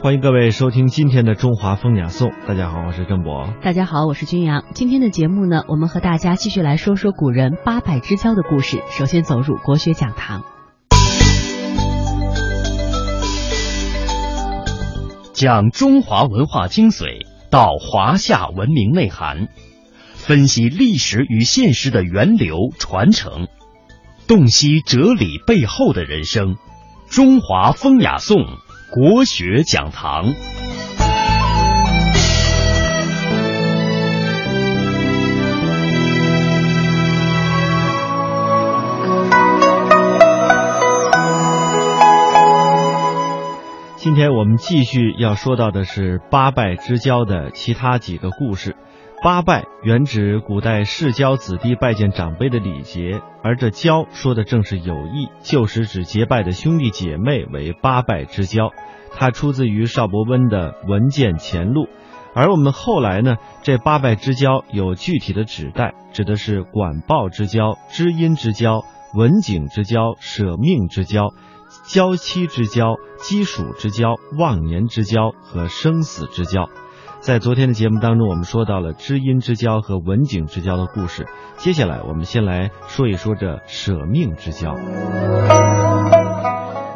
欢迎各位收听今天的中华风雅颂。大家好，我是郑博。大家好，我是君阳。今天的节目呢，我们和大家继续来说说古人八百之交的故事。首先走入国学讲堂，讲中华文化精髓，到华夏文明内涵，分析历史与现实的源流传承，洞悉哲理背后的人生。中华风雅颂。国学讲堂，今天我们继续要说到的是八拜之交的其他几个故事。八拜原指古代世交子弟拜见长辈的礼节，而这交说的正是友谊，就是指结拜的兄弟姐妹为八拜之交。它出自于邵伯温的《文件前录》，而我们后来呢，这八拜之交有具体的指代，指的是管鲍之交、知音之交、文景之交、舍命之交、交妻之交、基属之交、忘年之交和生死之交。在昨天的节目当中，我们说到了知音之交和文景之交的故事。接下来，我们先来说一说这舍命之交。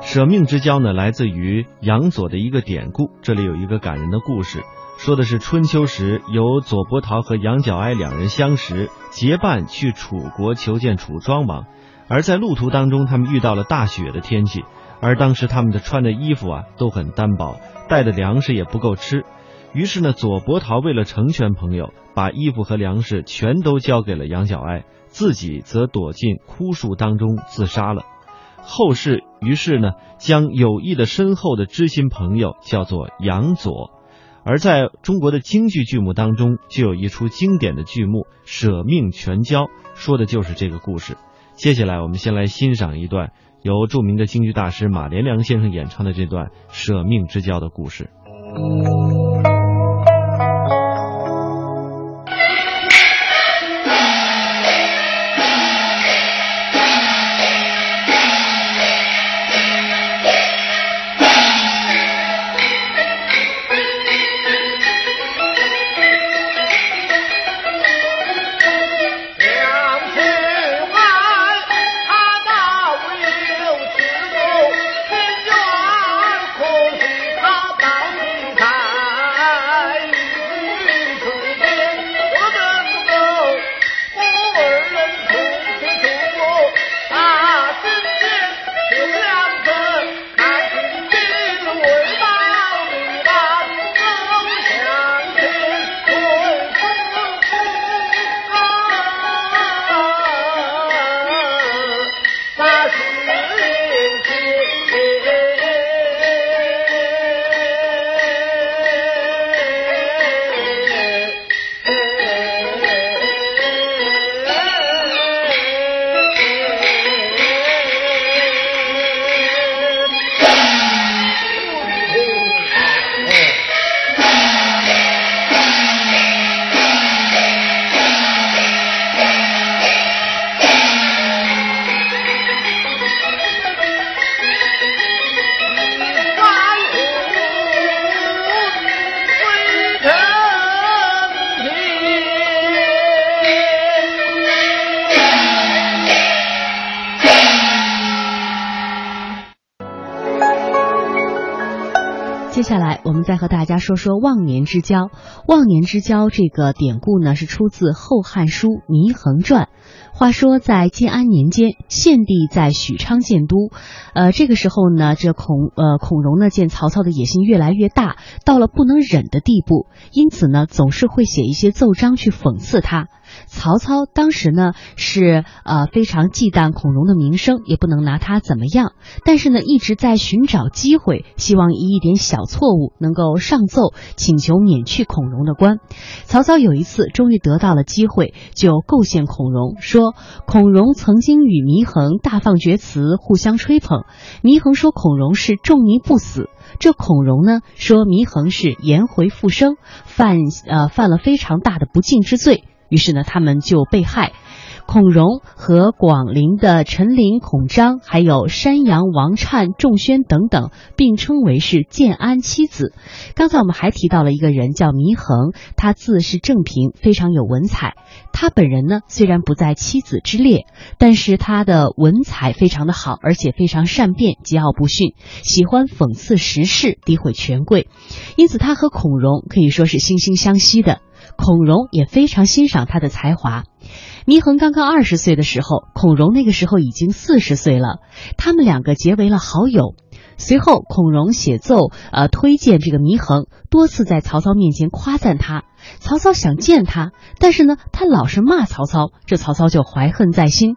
舍命之交呢，来自于杨左的一个典故。这里有一个感人的故事，说的是春秋时由左伯桃和杨角哀两人相识，结伴去楚国求见楚庄王。而在路途当中，他们遇到了大雪的天气，而当时他们的穿的衣服啊都很单薄，带的粮食也不够吃。于是呢，左伯桃为了成全朋友，把衣服和粮食全都交给了杨小哀，自己则躲进枯树当中自杀了。后世于是呢，将友谊的深厚的知心朋友叫做杨左。而在中国的京剧剧目当中，就有一出经典的剧目《舍命全交》，说的就是这个故事。接下来，我们先来欣赏一段由著名的京剧大师马连良先生演唱的这段舍命之交的故事。Thank you. 下来，我们再和大家说说忘年之交。忘年之交这个典故呢，是出自《后汉书·祢衡传》。话说在建安年间，献帝在许昌建都，呃，这个时候呢，这孔呃孔融呢见曹操的野心越来越大，到了不能忍的地步，因此呢，总是会写一些奏章去讽刺他。曹操当时呢是呃非常忌惮孔融的名声，也不能拿他怎么样，但是呢一直在寻找机会，希望以一点小错误能够上奏请求免去孔融的官。曹操有一次终于得到了机会，就构陷孔融，说孔融曾经与祢衡大放厥词，互相吹捧。祢衡说孔融是仲尼不死，这孔融呢说祢衡是颜回复生，犯呃犯了非常大的不敬之罪。于是呢，他们就被害。孔融和广陵的陈琳、孔章，还有山阳王粲、仲宣等等，并称为是建安七子。刚才我们还提到了一个人叫祢衡，他字是正平，非常有文采。他本人呢，虽然不在七子之列，但是他的文采非常的好，而且非常善辩，桀骜不驯，喜欢讽刺时事，诋毁权贵，因此他和孔融可以说是惺惺相惜的。孔融也非常欣赏他的才华。祢衡刚刚二十岁的时候，孔融那个时候已经四十岁了，他们两个结为了好友。随后，孔融写奏，呃，推荐这个祢衡，多次在曹操面前夸赞他。曹操想见他，但是呢，他老是骂曹操，这曹操就怀恨在心。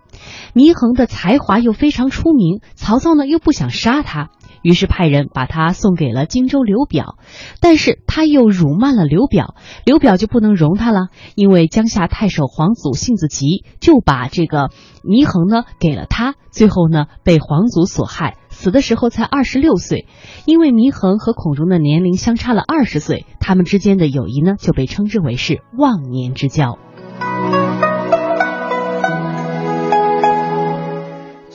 祢衡的才华又非常出名，曹操呢又不想杀他。于是派人把他送给了荆州刘表，但是他又辱骂了刘表，刘表就不能容他了，因为江夏太守黄祖性子急，就把这个祢衡呢给了他，最后呢被黄祖所害，死的时候才二十六岁。因为祢衡和孔融的年龄相差了二十岁，他们之间的友谊呢就被称之为是忘年之交。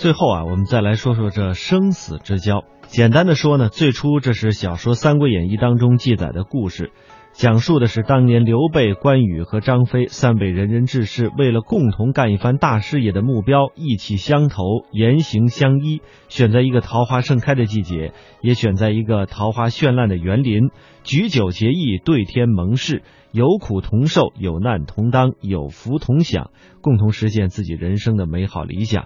最后啊，我们再来说说这生死之交。简单的说呢，最初这是小说《三国演义》当中记载的故事，讲述的是当年刘备、关羽和张飞三位仁人志士为了共同干一番大事业的目标，意气相投，言行相依，选在一个桃花盛开的季节，也选在一个桃花绚烂的园林，举酒结义，对天盟誓，有苦同受，有难同当，有福同享，共同实现自己人生的美好理想。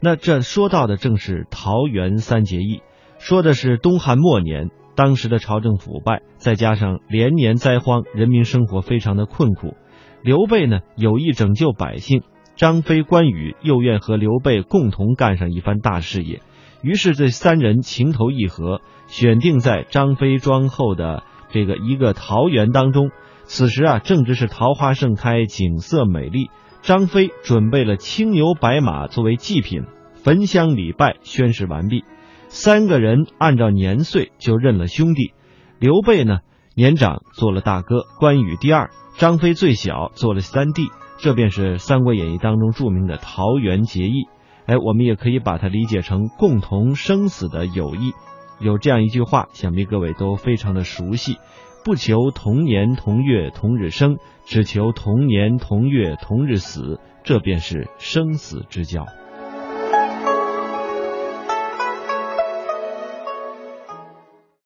那这说到的正是桃园三结义。说的是东汉末年，当时的朝政腐败，再加上连年灾荒，人民生活非常的困苦。刘备呢有意拯救百姓，张飞、关羽又愿和刘备共同干上一番大事业，于是这三人情投意合，选定在张飞庄后的这个一个桃园当中。此时啊，正值是桃花盛开，景色美丽。张飞准备了青牛白马作为祭品，焚香礼拜，宣誓完毕。三个人按照年岁就认了兄弟，刘备呢年长做了大哥，关羽第二，张飞最小做了三弟，这便是《三国演义》当中著名的桃园结义。哎，我们也可以把它理解成共同生死的友谊。有这样一句话，想必各位都非常的熟悉：不求同年同月同日生，只求同年同月同日死。这便是生死之交。